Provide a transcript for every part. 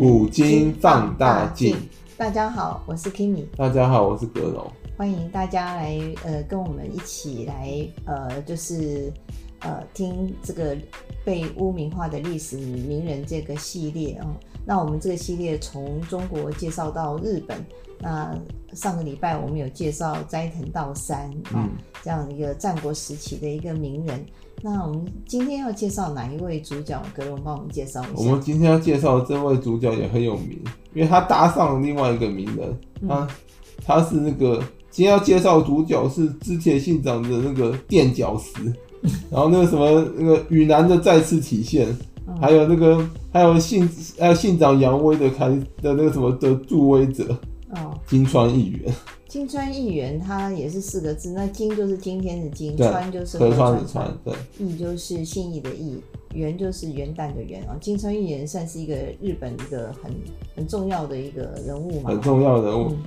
古今放大镜。大家好，我是 Kimi。大家好，我是阁楼。欢迎大家来呃，跟我们一起来呃，就是呃，听这个被污名化的历史名人这个系列啊、哦。那我们这个系列从中国介绍到日本。那上个礼拜我们有介绍斋藤道三啊、嗯哦，这样一个战国时期的一个名人。那我们今天要介绍哪一位主角？阁楼帮我们介绍一下。我们今天要介绍的这位主角也很有名，因为他搭上了另外一个名人，他、嗯、他是那个今天要介绍主角是之前信长的那个垫脚石，然后那个什么那个雨男的再次体现，嗯、还有那个还有信还有信长扬威的开的那个什么的助威者哦，金川义元。金川义元，他也是四个字。那金就是今天的金，川就是河川的川，对。义就是信义的义，元就是元旦的元啊。金川义元算是一个日本一个很很重要的一个人物嘛。很重要的人物，嗯、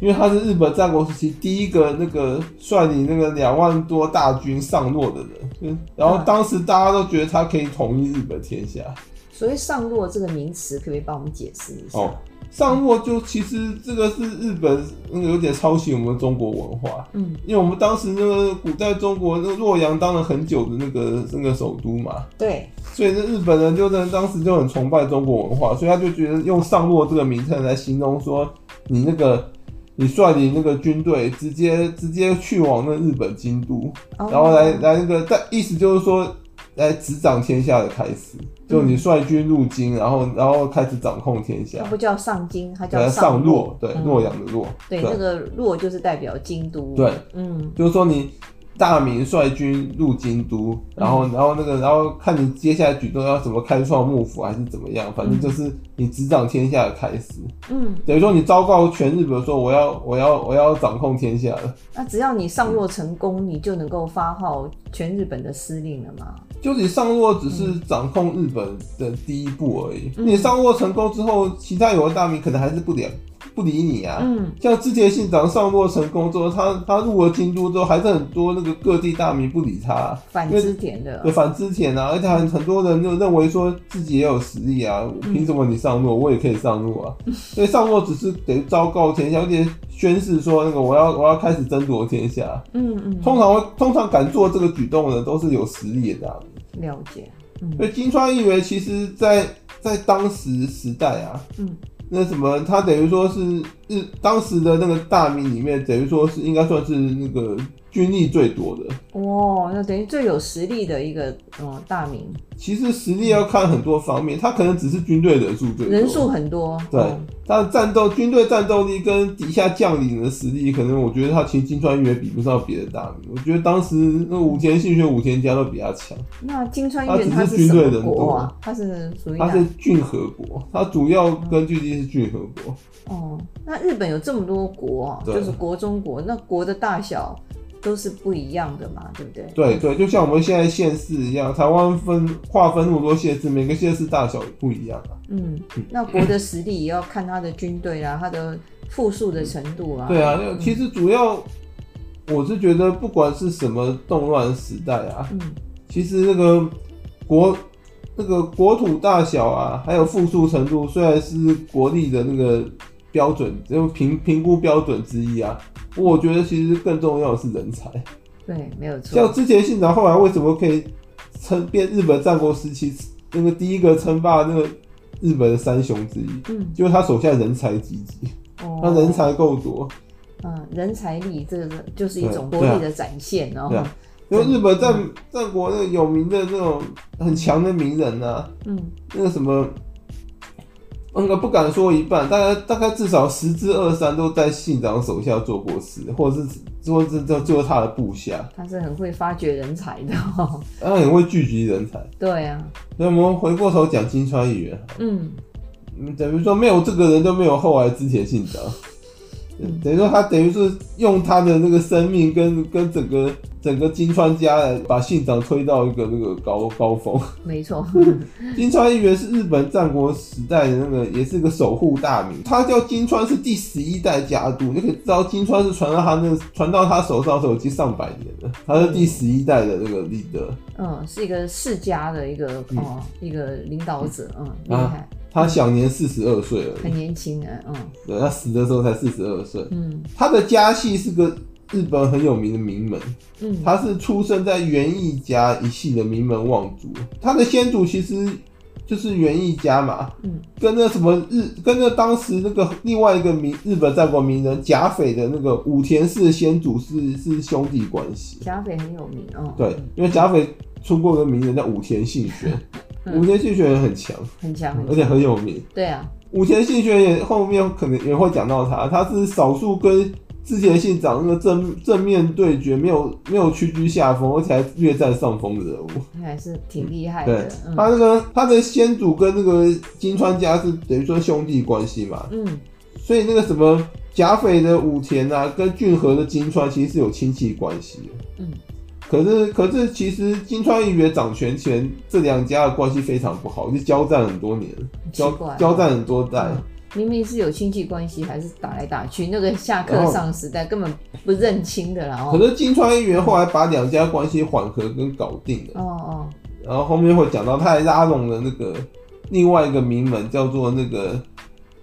因为他是日本战国时期第一个那个率领那个两万多大军上洛的人。然后当时大家都觉得他可以统一日本天下。啊、所谓上洛这个名词，可不可以帮我们解释一下？哦上洛就其实这个是日本那个有点抄袭我们中国文化，嗯，因为我们当时那个古代中国那个洛阳当了很久的那个那个首都嘛，对，所以那日本人就在当时就很崇拜中国文化，所以他就觉得用上洛这个名称来形容说你那个你率领那个军队直接直接去往那日本京都，然后来来那个但意思就是说。来执掌天下的开始，就你率军入京，然后然后开始掌控天下。它不叫上京，它叫上洛，对，洛阳的洛。对，那个洛就是代表京都。对，嗯，就是说你。大明率军入京都，然后，然后那个，然后看你接下来举动要怎么开创幕府，还是怎么样，反正就是你执掌天下的开始。嗯，等于说你昭告全日本说我要，我要，我要掌控天下了。那只要你上洛成功，嗯、你就能够发号全日本的司令了吗？就是你上洛只是掌控日本的第一步而已。嗯、你上洛成功之后，其他有的大名可能还是不了。不理你啊，嗯，像织田信长上洛成功之后，他他入了京都之后，还是很多那个各地大名不理他，反织田的，对，反织田啊，而且很很多人就认为说自己也有实力啊，凭什么你上洛，我也可以上洛啊？所以上洛只是得昭告天下，有点宣誓说那个我要我要开始争夺天下，嗯嗯，通常会通常敢做这个举动的都是有实力的大名，了解，嗯，所以金川义元其实在在当时时代啊，嗯。那什么，他等于说是日当时的那个大名里面，等于说是应该算是那个。军力最多的哦，那等于最有实力的一个嗯大名。其实实力要看很多方面，他可能只是军队人数最多，人数很多。对，他的战斗军队战斗力跟底下将领的实力，可能我觉得他其实金川义元比不上别的大名。我觉得当时那武田信玄、武田家都比他强。那金川义元他是军队人多，他是属于他是郡河国，他主要根据地是郡河国。哦，那日本有这么多国，就是国中国，那国的大小。都是不一样的嘛，对不对？对对，就像我们现在县市一样，台湾分划分那么多县市，每个县市大小也不一样啊。嗯，那国的实力也要看他的军队啊，他的富庶的程度啊。对啊，其实主要我是觉得，不管是什么动乱时代啊，嗯，其实那个国那个国土大小啊，还有富庶程度，虽然是国力的那个标准，就评评估标准之一啊。我觉得其实更重要的是人才，对，没有错。像之前信长后来为什么可以称变日本战国时期那个第一个称霸那个日本的三雄之一？嗯，就是他手下人才济济，哦，他人才够多。嗯，人才力这个就是一种国力的展现哦。对啊，因为日本战战国那个有名的那种很强的名人啊，嗯，那个什么。应该不敢说一半，大概大概至少十之二三都在信长手下做过事，或者是做这这做他的部下。他是很会发掘人才的，哦，他很会聚集人才。对啊，那我们回过头讲金川议员，嗯，等于说没有这个人，就没有后来之前信长。等于说他等于是用他的那个生命跟跟整个整个金川家来把信长推到一个那个高高峰。没错，金川一元是日本战国时代的那个也是个守护大名，他叫金川是第十一代家督，你可以知道金川是传到他那传到他手上的时候已经上百年了，他是第十一代的那个立德。嗯，是一个世家的一个哦、嗯、一个领导者，嗯，厉害。他享年四十二岁了，很年轻啊，嗯，对，他死的时候才四十二岁，嗯，他的家系是个日本很有名的名门，嗯，他是出生在源义家一系的名门望族，他的先祖其实就是源义家嘛，嗯，跟那什么日，跟那当时那个另外一个名日本战国名人甲斐的那个武田氏的先祖是是兄弟关系，甲斐很有名哦，对，因为甲斐出过一个名人叫武田信玄。武田信玄也很强，很强，而且很有名。对啊，武田信玄也后面可能也会讲到他，他是少数跟织田信长那个正正面对决，没有没有屈居下风，而且还略占上风的人物，还是挺厉害的。对，他那个他的先祖跟那个金川家是等于说兄弟关系嘛，嗯，所以那个什么甲斐的武田啊，跟骏河的金川其实是有亲戚关系的，嗯。可是，可是，其实金川一元掌权前，这两家的关系非常不好，就交战很多年，交交战很多代，嗯。明明是有亲戚关系，还是打来打去，那个下克上时代根本不认亲的啦。可是金川一元后来把两家关系缓和跟搞定了。哦哦。然后后面会讲到，他还拉拢了那个另外一个名门，叫做那个，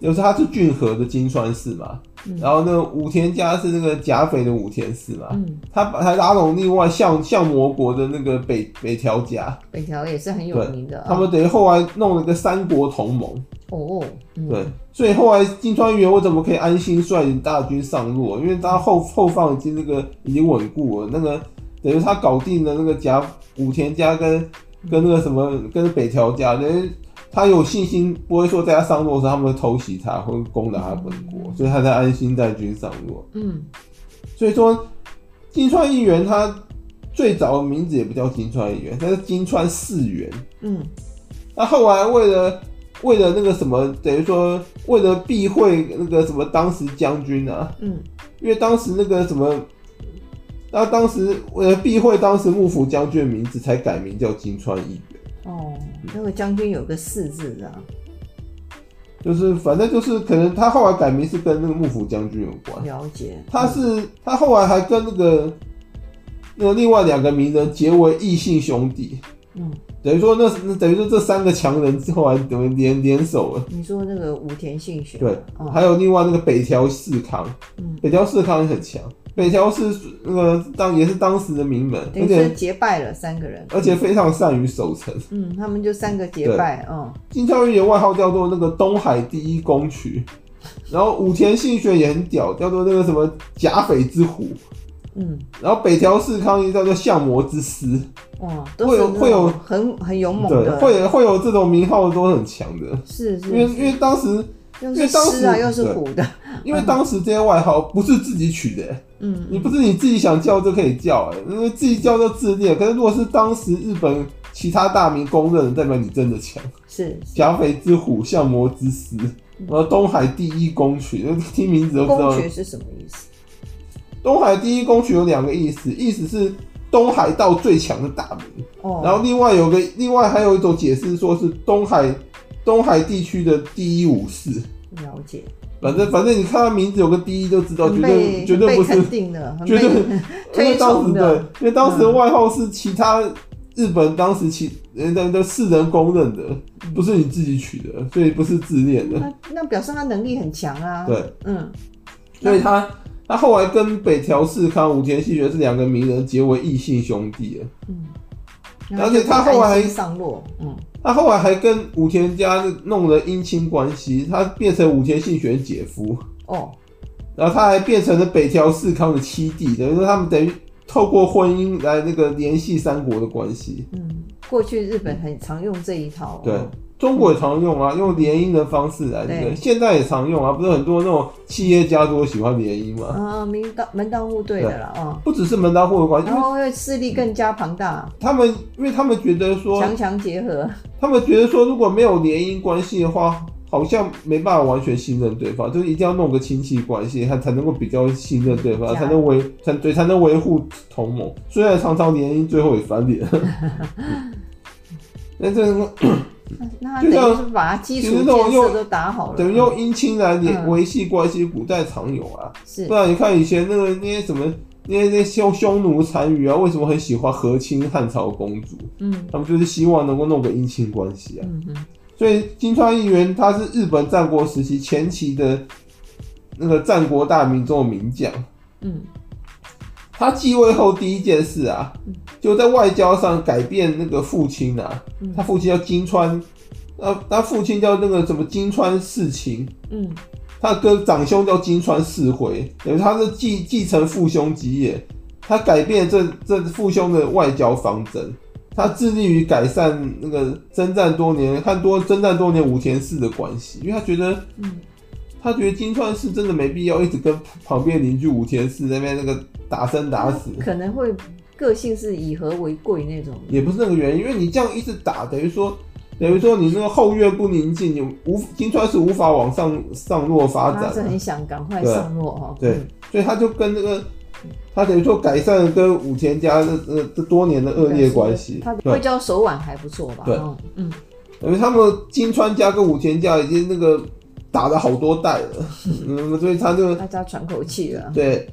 就是他是骏河的金川氏嘛。嗯、然后那个武田家是那个甲斐的武田氏嘛，嗯、他把他拉拢另外相相模国的那个北北条家，北条也是很有名的，他们等于后来弄了个三国同盟。哦，嗯、对，所以后来金川元我怎么可以安心率领大军上路？因为他后后方已经那个已经稳固了，那个等于他搞定了那个甲武田家跟跟那个什么跟北条家，等于。他有信心，不会说在他上路的时候，他们会偷袭他，会攻打他本国，嗯、所以他才安心带军上路。嗯，所以说金川议员他最早的名字也不叫金川议员，他是金川四元。嗯，那后来为了为了那个什么，等于说为了避讳那个什么当时将军啊，嗯，因为当时那个什么，他当时为了避讳当时幕府将军的名字，才改名叫金川义元。哦，那个将军有个四字的，就是反正就是可能他后来改名是跟那个幕府将军有关。了解，他是他后来还跟那个那个另外两个名人结为异姓兄弟。嗯，等于说那等于说这三个强人后来等于联联手了。你说那个武田信玄，对，哦、还有另外那个北条氏康，嗯，北条氏康也很强。北条是那个当也是当时的名门，而且结拜了三个人，而且非常善于守城。嗯，他们就三个结拜。嗯，金枪鱼的外号叫做那个东海第一公渠，然后武田信玄也很屌，叫做那个什么甲斐之虎。嗯，然后北条氏康也叫做相魔之师。哇，会有会有很很勇猛的，会会有这种名号都很强的。是是，因为因为当时。因为当时啊，又是虎的。因为当时这些外号不是自己取的，嗯，你不是你自己想叫就可以叫，哎，因为自己叫就自恋。可是如果是当时日本其他大名公认的，代表你真的强。是甲斐之虎，相模之狮，然后东海第一公渠，听名字都知道。公渠是什么意思？东海第一公渠有两个意思，意思是东海道最强的大名。哦，然后另外有个，另外还有一种解释，说是东海。东海地区的第一武士，了解。反正反正你看他名字有个第一就知道，绝对绝对不是，肯定的，绝对 推崇的。因为当时的外号是其他日本当时其人的的世人公认的，不是你自己取的，所以不是自恋的。那那表示他能力很强啊。对，嗯。所以他他后来跟北条氏康、武田信玄这两个名人结为异姓兄弟了。嗯。而且他后来还上落，嗯。他后来还跟武田家弄了姻亲关系，他变成武田信玄姐夫哦，然后他还变成了北条氏康的七弟，等于说他们等于透过婚姻来那个联系三国的关系。嗯，过去日本很常用这一套。对。中国也常用啊，用联姻的方式来这个，对现在也常用啊，不是很多那种企业家都喜欢联姻吗？啊，门当门当户对的啦，啊，不只是门当户对关系，然后因为势力更加庞大。他们因为他们觉得说强强结合，他们觉得说如果没有联姻关系的话，好像没办法完全信任对方，就是一定要弄个亲戚关系，他才能够比较信任对方，才能维才对才能维护同盟。虽然常常联姻最后也翻脸，那这个。那就像把它基础建设都打好了，等于用姻亲来联维系关系，古代常有啊。是，不然你看以前那个那些什么那些那些匈匈奴残余啊，为什么很喜欢和亲汉朝公主？嗯，他们就是希望能够弄个姻亲关系啊。嗯哼，所以金川议员他是日本战国时期前期的那个战国大名中的名将。嗯，他继位后第一件事啊，就在外交上改变那个父亲啊，他父亲叫金川，他父亲叫那个什么金川世情。嗯，他的哥长兄叫金川世回，等于他是继继承父兄基业，他改变这这父兄的外交方针。他致力于改善那个征战多年和多征战多年武田氏的关系，因为他觉得，嗯，他觉得金川氏真的没必要一直跟旁边邻居武田氏那边那个打生打死，可能会个性是以和为贵那种，也不是那个原因，因为你这样一直打，等于说等于说你那个后院不宁静，你无金川是无法往上上落发展，他是很想赶快上落哈，对，所以他就跟那个。他等于说改善了跟武田家的呃这多年的恶劣关系，他的外交手腕还不错吧？对，嗯，因为他们金川家跟武田家已经那个打了好多代了，嗯，所以他就大家喘口气了。对，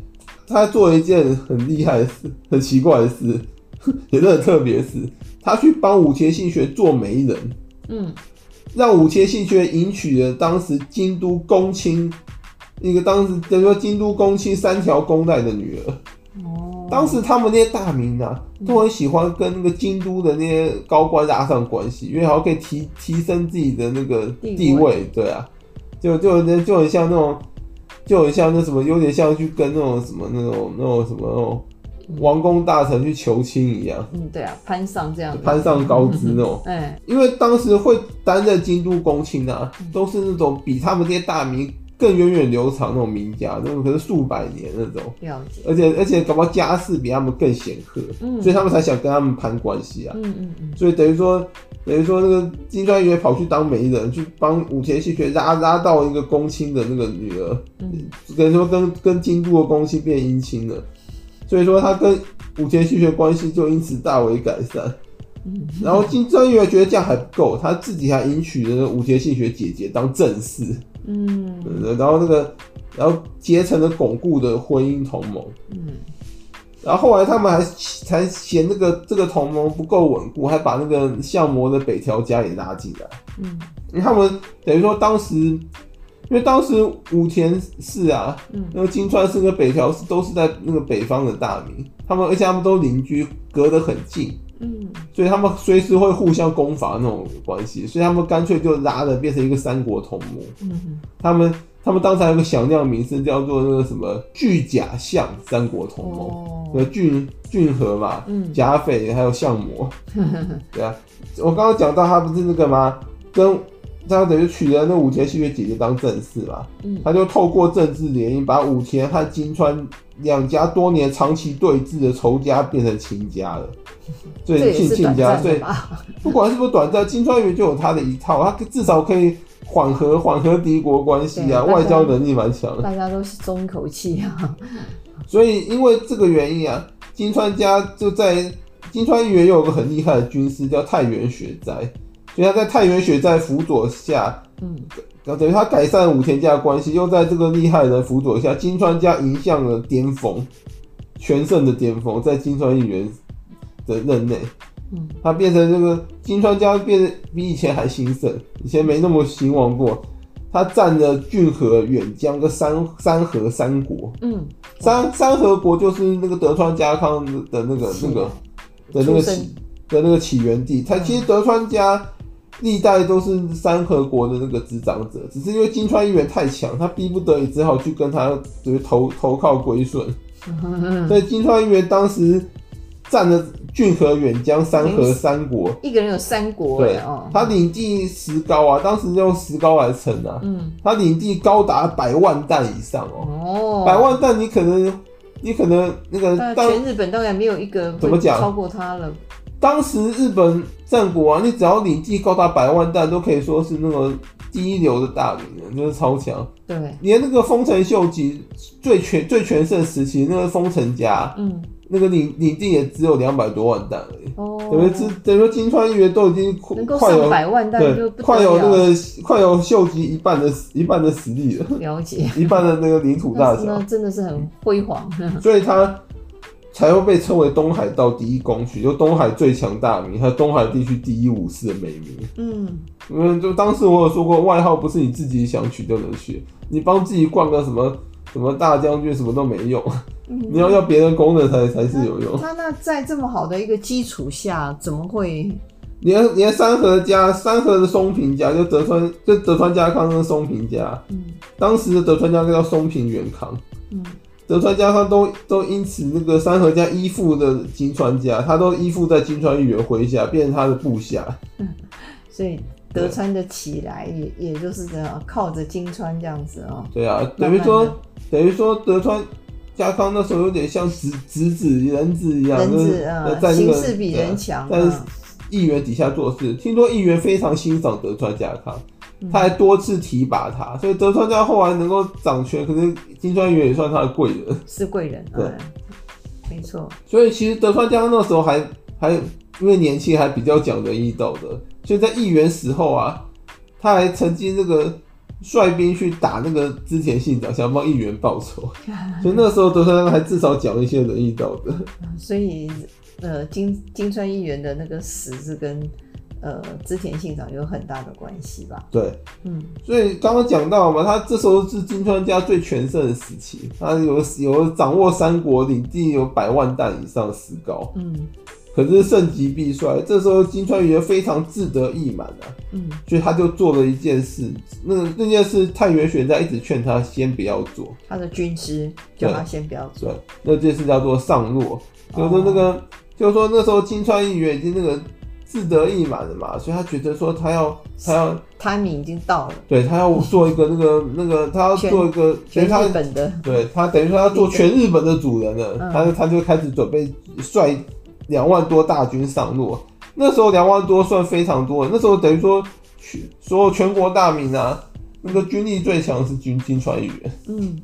他做了一件很厉害的事，很奇怪的事，也是很特别的事，他去帮武田信学做媒人，嗯，让武田信学迎娶了当时京都公卿。一个当时等于说京都公卿三条公带的女儿，哦，当时他们那些大名啊，都很喜欢跟那个京都的那些高官拉上关系，因为好像可以提提升自己的那个地位，对啊，就就就很像那种，就很像那什么，有点像去跟那种什么那种那种什么那种王公大臣去求亲一样，嗯，对啊，攀上这样，攀上高枝那种，哎，因为当时会担任京都公卿啊，都是那种比他们这些大名。更源远流长那种名家，那种可是数百年那种，了解。而且而且搞不好家世比他们更显赫，嗯，所以他们才想跟他们攀关系啊，嗯嗯嗯。所以等于说等于说那个金川议员跑去当媒人，去帮武田信玄拉拉到一个公卿的那个女儿，嗯，等于说跟跟京都的公卿变姻亲了，所以说他跟武田信玄关系就因此大为改善。嗯，然后金川议员觉得这样还不够，他自己还迎娶了武田信玄姐姐当正室。嗯，然后那个，然后结成了巩固的婚姻同盟。嗯，然后后来他们还才嫌那个这个同盟不够稳固，还把那个相模的北条家也拉进来。嗯，因为他们等于说当时，因为当时武田氏啊，嗯，那个金川氏跟北条氏都是在那个北方的大名，他们而且他们都邻居，隔得很近。嗯，所以他们随时会互相攻伐那种关系，所以他们干脆就拉了变成一个三国同盟。嗯哼，他们他们当时还有个响亮名声叫做那个什么巨甲相三国同盟，对，骏骏河嘛，嗯，甲斐还有相模，对啊，我刚刚讲到他不是那个吗？跟他等于娶了那武田信玄姐姐当正室嘛，嗯，他就透过政治联姻把武田和金川两家多年长期对峙的仇家变成亲家了。对，亲亲家，所以不管是不是短暂，金川议员就有他的一套，他至少可以缓和缓和敌国关系啊，外交能力蛮强的，大家都是松一口气啊。所以因为这个原因啊，金川家就在金川议员又有个很厉害的军师叫太原雪斋，所以他在太原雪斋辅佐下，嗯，等于他改善武田家的关系，又在这个厉害的辅佐下，金川家迎向了巅峰，全盛的巅峰，在金川议员的任内，嗯，他变成这个金川家变得比以前还兴盛，以前没那么兴旺过。他占着骏河、远江跟三三河三国，嗯，三三河国就是那个德川家康的那个那个的那个起的那个起源地。他其实德川家历代都是三河国的那个执掌者，只是因为金川议员太强，他逼不得已只好去跟他就是投投靠归顺。所以金川议员当时。占了骏河、远江、三河三国，一个人有三国。对，他领地石膏啊，当时用石膏来称啊。嗯，他领地高达百万石以上哦。哦，百万石你可能，你可能那个全日本大概没有一个怎么讲超过他了。当时日本战国啊，你只要领地高达百万石，都可以说是那个第一流的大名人，就是超强。对，连那个丰臣秀吉最全最全盛时期那个丰臣家，嗯。那个领领地也只有两百多万石而已，哦，等于是等于说金川议员都已经快有百万石，对，快有那个快有秀吉一半的一半的实力了，了解，一半的那个领土大小，那真的是很辉煌。所以他才会被称为东海道第一公区，就东海最强大名，还有东海地区第一武士的美名。嗯，因为就当时我有说过，外号不是你自己想取就能取，你帮自己冠个什么什么大将军，什么都没用。嗯、你要要别人功能才才是有用。那那在这么好的一个基础下，怎么会？连连三河家，三河的松平家，就德川，就德川家康跟松平家。嗯，当时的德川家康叫松平元康。嗯。德川家康都都因此那个三河家依附的金川家，他都依附在金川议员麾下，变成他的部下。嗯，所以德川的起来也也就是这样，靠着金川这样子哦。对啊，等于说等于说德川家康那时候有点像直直子人子一样，人质啊，在那个形势比人强，在议员底下做事。听说议员非常欣赏德川家康。他还多次提拔他，所以德川家后来能够掌权，可是金川议员也算他的贵人，是贵人，对，嗯、没错。所以其实德川家康那时候还还因为年轻，还比较讲仁义道德，所以在议员死后啊，他还曾经那个率兵去打那个织田信长，想帮议员报仇。所以那时候德川还至少讲一些仁义道德。所以呃，金金川议员的那个死是跟。呃，织田信长有很大的关系吧？对，嗯，所以刚刚讲到嘛，他这时候是金川家最全盛的时期，他有有掌握三国领地有百万石以上石膏，嗯，可是盛极必衰，这时候金川议员非常志得意满啊，嗯，所以他就做了一件事，那那件事太原选在一直劝他先不要做，他的军师叫他先不要做，对，那件事叫做上洛，就是说那个，哦、就是说那时候金川议员已经那个。志得意满了嘛，所以他觉得说他要他要 timing 已经到了，对他要做一个那个那个他要做一个全日本的，对他等于说他要做全日本的主人了，嗯、他就他就开始准备率两万多大军上洛。那时候两万多算非常多，那时候等于说全所有全国大名啊，那个军力最强是军金川议员。嗯，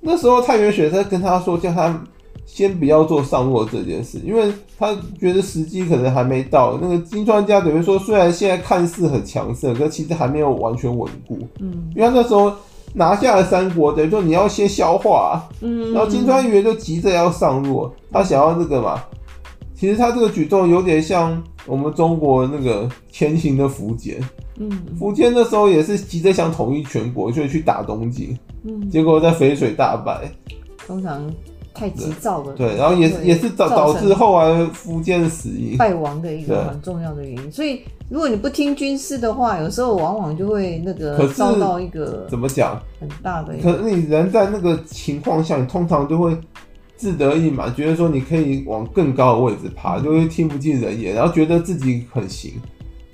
那时候太原雪在跟他说叫他。先不要做上洛这件事，因为他觉得时机可能还没到。那个金川家等于说，虽然现在看似很强盛，可其实还没有完全稳固。嗯，因为他那时候拿下了三国，等于说你要先消化。嗯，然后金川议员就急着要上路，他想要那个嘛。其实他这个举动有点像我们中国那个前行的福建。嗯，福建那时候也是急着想统一全国，就去打东晋。嗯，结果在淝水大败。通常。太急躁了，对，然后也是也是导导致后来苻坚死因败亡的一个很重要的原因。所以如果你不听军师的话，有时候往往就会那个遭到一个怎么讲很大的。可是你人在那个情况下，你通常就会志得意满，觉得说你可以往更高的位置爬，就会听不进人言，然后觉得自己很行。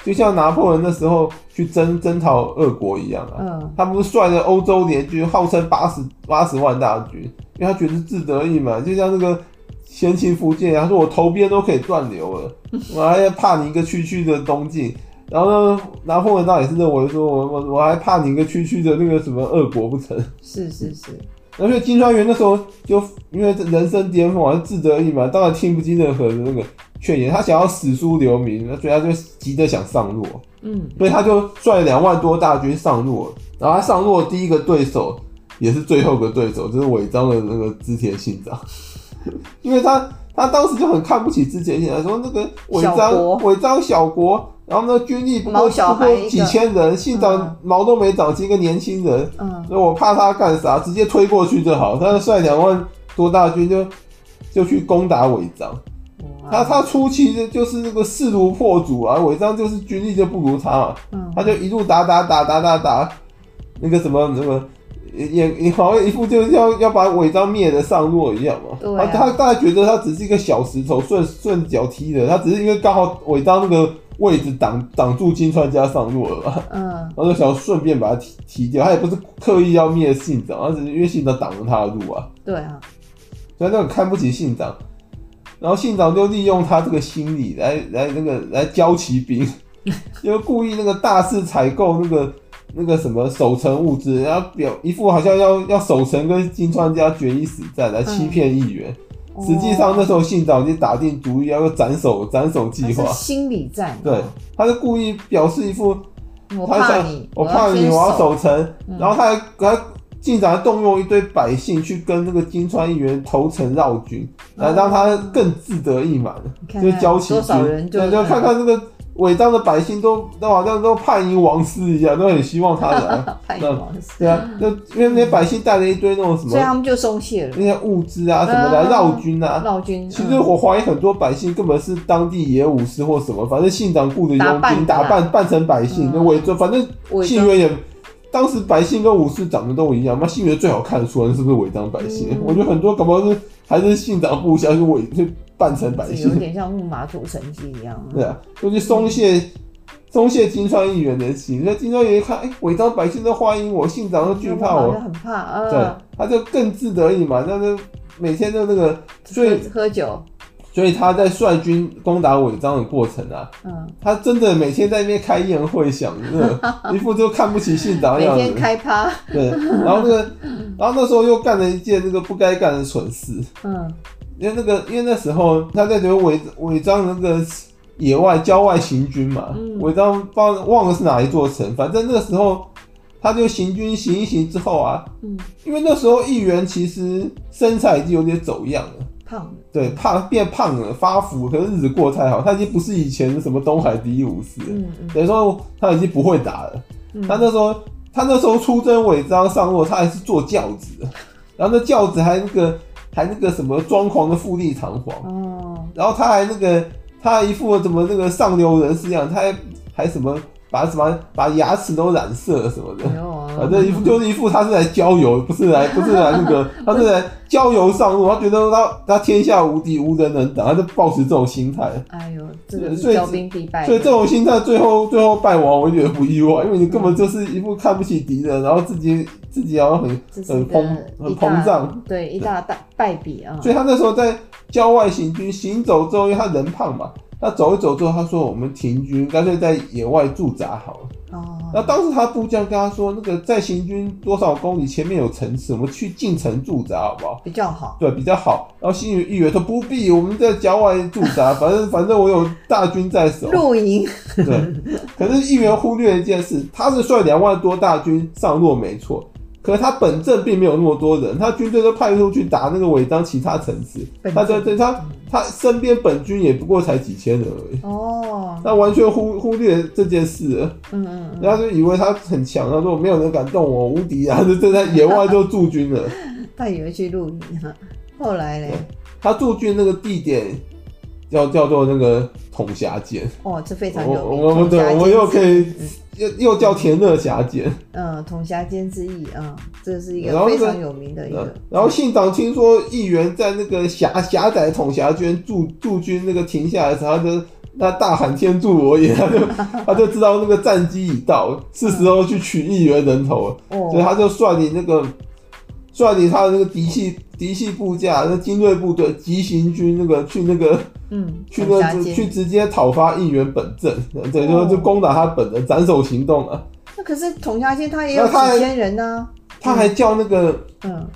就像拿破仑那时候去征征讨俄国一样啊，嗯，他不是率了欧洲联军，号称八十八十万大军。因为他觉得志得意满，就像那个先秦福建，他说我头边都可以断流了，我还要怕你一个区区的东晋。然后呢，拿破仑倒也是认为说我我我还怕你一个区区的那个什么俄国不成？是是是。而且金川元那时候就因为人生巅峰，好像志得意满，当然听不进任何的那个劝言，他想要史书留名，所以他就急着想上路。嗯，所以他就率两万多大军上路，然后他上洛第一个对手。也是最后一个对手，就是尾张的那个织田信长，因为他他当时就很看不起织田信长，说那个尾张尾张小国，然后呢军力不过不过几千人，信长毛都没长齐，一个年轻人，嗯，所以我怕他干啥，直接推过去就好。他率两万多大军就就去攻打尾张，他他初期的就是那个势如破竹啊，尾张就是军力就不如他嘛，嗯，他就一路打打打打打打，那个什么什么。也也好像一副就是要要把尾张灭的上落一样嘛。对啊。他他觉得他只是一个小石头，顺顺脚踢的。他只是因为刚好尾张那个位置挡挡住金川家上路了嘛。嗯。然后就想顺便把他踢踢掉。他也不是刻意要灭信长，他只是因为信长挡了他的路啊。对啊。所以他很看不起信长，然后信长就利用他这个心理来来那个来教骑兵，就故意那个大肆采购那个。那个什么守城物资，然后表一副好像要要守城跟金川家决一死战来欺骗议员，嗯、实际上那时候信长已经打定主意要斩首斩首计划。心理战。对，他就故意表示一副，我怕你，我怕你，我要守城，嗯、然后他还还竟然动用一堆百姓去跟那个金川议员投诚绕军，来让他更自得意满，就交齐军，对，就看看这个。尾张的百姓都都好像都盼迎王室一样，都很希望他来。盼迎王室。对啊，那因为那些百姓带了一堆那种什么，所以他们就松懈了。那些物资啊什么的，绕军啊。绕军。其实我怀疑很多百姓根本是当地野武士或什么，反正信长雇的佣兵，打扮扮成百姓，那伪装。反正信约也，当时百姓跟武士长得都一样，那信元最好看得出来是不是伪装百姓？我觉得很多搞不好是还是信长部下是伪就。扮成百姓，有点像木马屠城记一样。对啊，就去松懈松懈金川义元的心。那金川义元一看，哎、欸，尾张百姓都欢迎我，信长都惧怕我，很怕。啊。对，他就更自得意嘛，那就每天都那个，所以喝酒。所以他在率军攻打尾张的过程啊，嗯，他真的每天在那边开宴会，享乐，一副就看不起信长的样子。每天开趴。对，然后那个，然后那时候又干了一件那个不该干的蠢事。嗯。因为那个，因为那时候他在这个尾尾张那个野外郊外行军嘛，尾张不知道忘了是哪一座城，反正那个时候他就行军行一行之后啊，嗯，因为那时候议员其实身材已经有点走样了，胖了，对，胖变胖了，发福，可是日子过得太好，他已经不是以前的什么东海第一武士了，嗯嗯，等于说他已经不会打了，他那时候他那时候出征尾张上路，他还是坐轿子，然后那轿子还那个。还那个什么装潢的富丽堂皇，哦，然后他还那个，他还一副怎么那个上流人士一样，他还还什么。把什么把牙齿都染色什么的，反正一副就是一副他是来郊游，不是来不是来那个，他是来郊游上路。他觉得他他天下无敌，无人能挡，他就抱持这种心态。哎呦，这个是骄兵必败。所以这种心态最后最后败亡，我觉得不意外，因为你根本就是一副看不起敌人，然后自己自己好像很很膨很膨胀，对一大大败笔啊。所以他那时候在郊外行军，行走之后，因为他人胖嘛。他走一走之后，他说：“我们停军，干脆在野外驻扎好了。”哦。那当时他部将跟他说：“那个在行军多少公里前面有城池，我们去进城驻扎好不好？”比较好。对，比较好。然后信义元说：“不必，我们在郊外驻扎，反正反正我有大军在手。”露营。对。可是议员忽略一件事，他是率两万多大军上路，没错。可是他本镇并没有那么多人，他军队都派出去打那个尾张其他城市，他在对他他身边本军也不过才几千人而已。哦，他完全忽忽略这件事了。嗯嗯，然后就以为他很强，他说没有人敢动我，无敌啊！就就在野外就驻军了。他以为去露营哈，后来呢？他驻军那个地点叫叫做那个统辖舰。哦，这非常有名。我们对，我们又可以。又又叫田乐峡间，嗯，统辖间之役啊，这是一个非常有名的一个。然后，信长听说议员在那个狭狭窄统辖间驻驻军，那个停下来的时候，他就他大喊天助我也，他就 他就知道那个战机已到，是时候去取议员人头了，嗯、所以他就率领那个率领他的那个嫡系嫡系部下，那精锐部队急行军那个去那个。嗯，去那去直接讨伐应援本阵，对，就就攻打他本人斩首行动了。那可是统辖县他也有几千人呢，他还叫那个，嗯，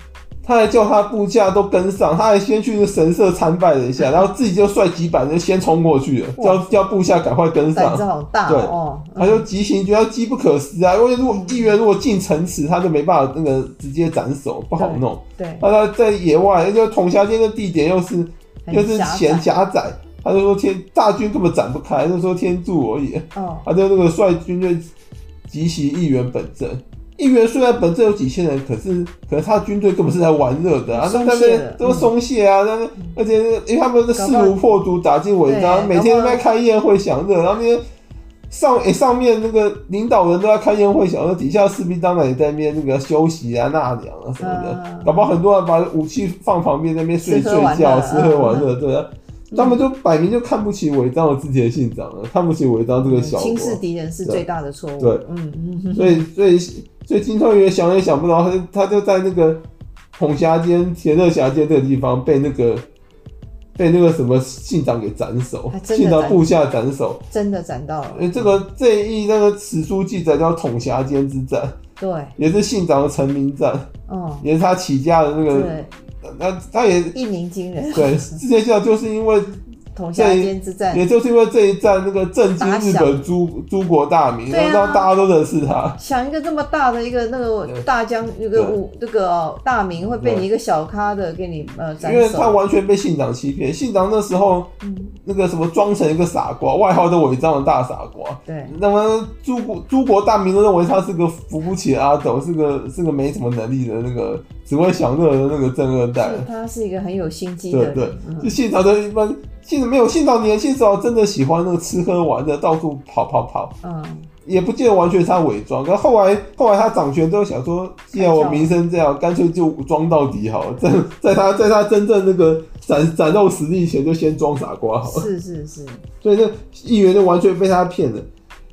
他还叫他部下都跟上，他还先去那神社参拜了一下，然后自己就率几百人先冲过去了，叫叫部下赶快跟上。胆子好大，对哦，他就急行军，他机不可失啊，因为如果议员如果进城池，他就没办法那个直接斩首，不好弄。对，那他在野外，而且统辖间的地点又是。又是嫌狭窄，他就说天大军根本展不开，就说天助我也。哦，他就那个率军队急袭议员本阵。义元虽然本身有几千人，可是可是他军队根本是在玩乐的啊，那那边都松懈啊，那、嗯、而且因为他们是势如破竹打进文章，每天都在开宴会享乐，然后那些。上诶、欸，上面那个领导人都在开宴会，享乐底下士兵当然也在那边那个休息啊、纳凉啊什么的，嗯、搞不好很多人把武器放旁边那边睡睡觉、吃喝玩乐，对啊，嗯、他们就摆明就看不起尾张的织田信长了，看不起尾张这个小国，轻视敌人是最大的错误。对，嗯嗯，所以所以所以金川义元想也想不到，他就他就在那个统辖间、田乐峡间这个地方被那个。被那个什么信长给斩首，信长部下斩首，真的斩到了。哎，这个这一那个史书记载叫统辖间之战，对，也是信长的成名战，嗯，也是他起家的那个，那他也一鸣惊人。对，之前讲就是因为统辖间之战，也就是因为这一战，那个震惊日本诸诸国大名，然后大家都认识他。想一个这么大的一个那个大将，那个武这个大名会被你一个小咖的给你呃斩，因为他完全被信长欺骗。信长那时候，那个什么装成一个傻瓜，外号都伪装的大傻瓜。对，那么诸国诸国大名都认为他是个扶不起的阿斗，是个是个没什么能力的那个只会享乐的那个正二代。他是一个很有心机的人，对对，就信长的一般。信没有信到年轻时候真的喜欢那个吃喝玩乐，到处跑跑跑。嗯，也不见得完全是他伪装。可后来后来他掌权之后想说，既然我名声这样，干脆就装到底好了。在在他在他真正那个展展露实力前，就先装傻瓜好了。是是是。所以这议员就完全被他骗了。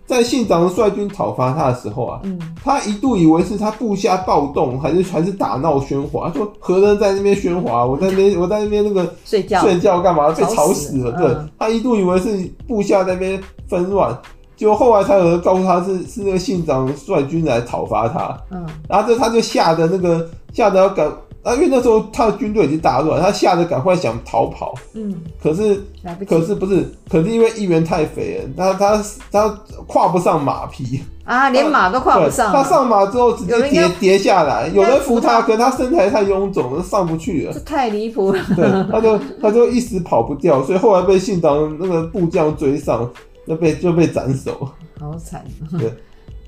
在信长率军讨伐他的时候啊，嗯，他一度以为是他部下暴动，还是还是打闹喧哗，说何人在那边喧哗？我在那边 我在那边那个睡觉睡觉干嘛？被吵死了。对，他一度以为是部下在那边纷乱，结果后来才有人告诉他是是那个信长率军来讨伐他，嗯，然后这他就吓得那个吓得要赶。啊，因为那时候他的军队已经大乱，他吓得赶快想逃跑。嗯，可是，可是不是，可是因为议员太肥了，他他他跨不上马匹啊，连马都跨不上。他上马之后直接跌跌下来，有人扶他，可是他身材太臃肿了，上不去了。这太离谱了。对，他就他就一时跑不掉，所以后来被信长那个部将追上，那被就被斩首。好惨。对。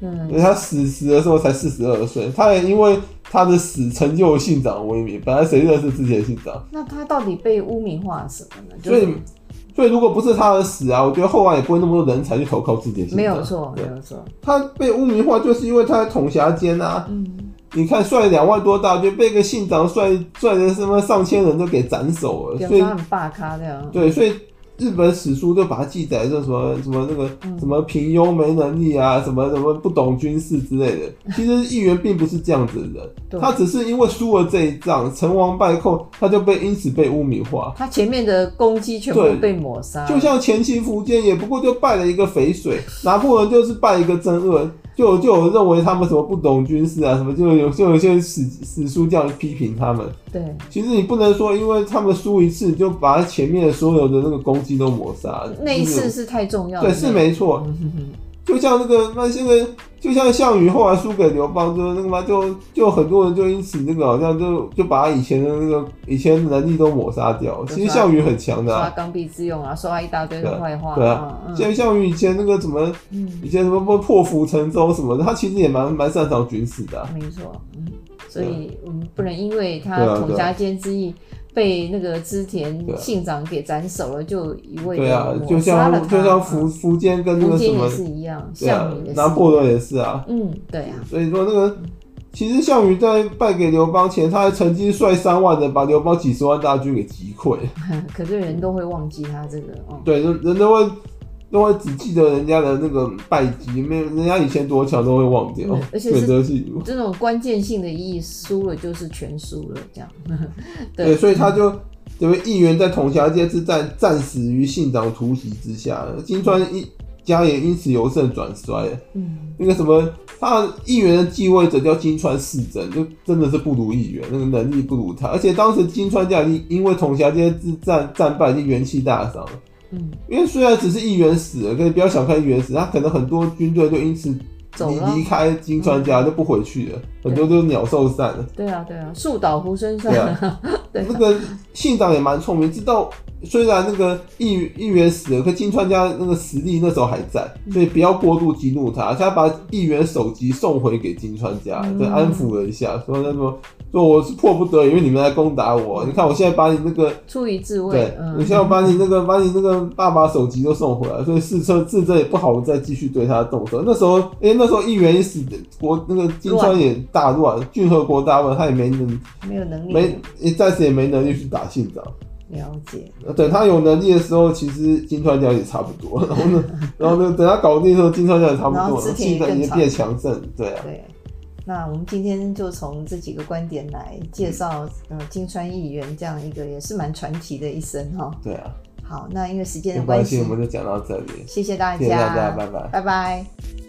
嗯，他死死的时候才四十二岁，他也因为他的死成就了信长威名。本来谁认识之前信长？那他到底被污名化什么呢？所以，所以如果不是他的死啊，我觉得后来也不会那么多人才去投靠自己信长。没有错，没有错。他被污名化，就是因为他在统辖间啊。嗯，你看率两万多大军，被个信长率率的什么上千人都给斩首了，所以他很大咖这样。对，所以。日本史书就把它记载成什么什么那个什么平庸没能力啊，什么什么不懂军事之类的。其实议员并不是这样子的人，他只是因为输了这一仗，成王败寇，他就被因此被污名化。他前面的攻击全部被抹杀。就像前期苻坚也不过就败了一个淝水，拿破仑就是败一个真二。就就有认为他们什么不懂军事啊，什么就有就有些史史书这样批评他们。对，其实你不能说，因为他们输一次，就把前面的所有的那个攻击都抹杀。那一次是太重要了。对，是没错。就像那个那现在，就像项羽后来输给刘邦，就那个嘛，就就很多人就因此那个好像就就把他以前的那个以前能力都抹杀掉。其实项羽很强的，说他刚愎自用啊，说他一大堆的坏话。对啊，像项羽以前那个什么，以前什么破釜沉舟什么的，他其实也蛮蛮擅长军事的。没错，嗯，所以我们不能因为他统辖间之役。被那个织田信长给斩首了，就一味的抹杀了他。就像福福建跟那个什么也是一样，项羽也是，拿破仑也是啊。嗯，对啊。所以说那个，其实项羽在败给刘邦前，他还曾经率三万人把刘邦几十万大军给击溃。可是人都会忘记他这个，哦、对，人人都会。都会只记得人家的那个败绩，没有人家以前多强都会忘掉。嗯、而且是这种关键性的意义，输了就是全输了，这样。对，对，所以他就因为议员在统辖街之战战死于信长突袭之下，金川一家也因此由盛转衰。嗯，那个什么，他议员的继位者叫金川四真，就真的是不如议员，那个能力不如他，而且当时金川家因因为统辖街之战战败，已经元气大伤。嗯，因为虽然只是议员死了，可以不要小看议员死，他可能很多军队就因此离离开金川家就不回去了，很多都鸟兽散了。对啊，对啊，树倒猢狲散。对，那个信长也蛮聪明，知道虽然那个议议员死了，可金川家那个实力那时候还在，所以不要过度激怒他，他把议员首级送回给金川家，就安抚了一下，说那个。说我是迫不得已，因为你们来攻打我。你看我现在把你那个出于自卫，对，嗯、你现在把你那个把你那个爸爸手机都送回来，所以四车自责也不好再继续对他动手。那时候，哎、欸，那时候议员一死，国那个金川也大乱，郡和国大乱，他也没能没有能力，没暂时也没能力去打信长。了解。等他有能力的时候，其实金川家也差不多。然后呢，然后呢，等他搞定的时候，金川家也差不多了，信长也变强盛。对啊。对那我们今天就从这几个观点来介绍，呃，金川议员这样一个也是蛮传奇的一生哈。对啊。好，那因为时间的关系，我们就讲到这里。谢谢大家，谢谢大家，拜拜，拜拜。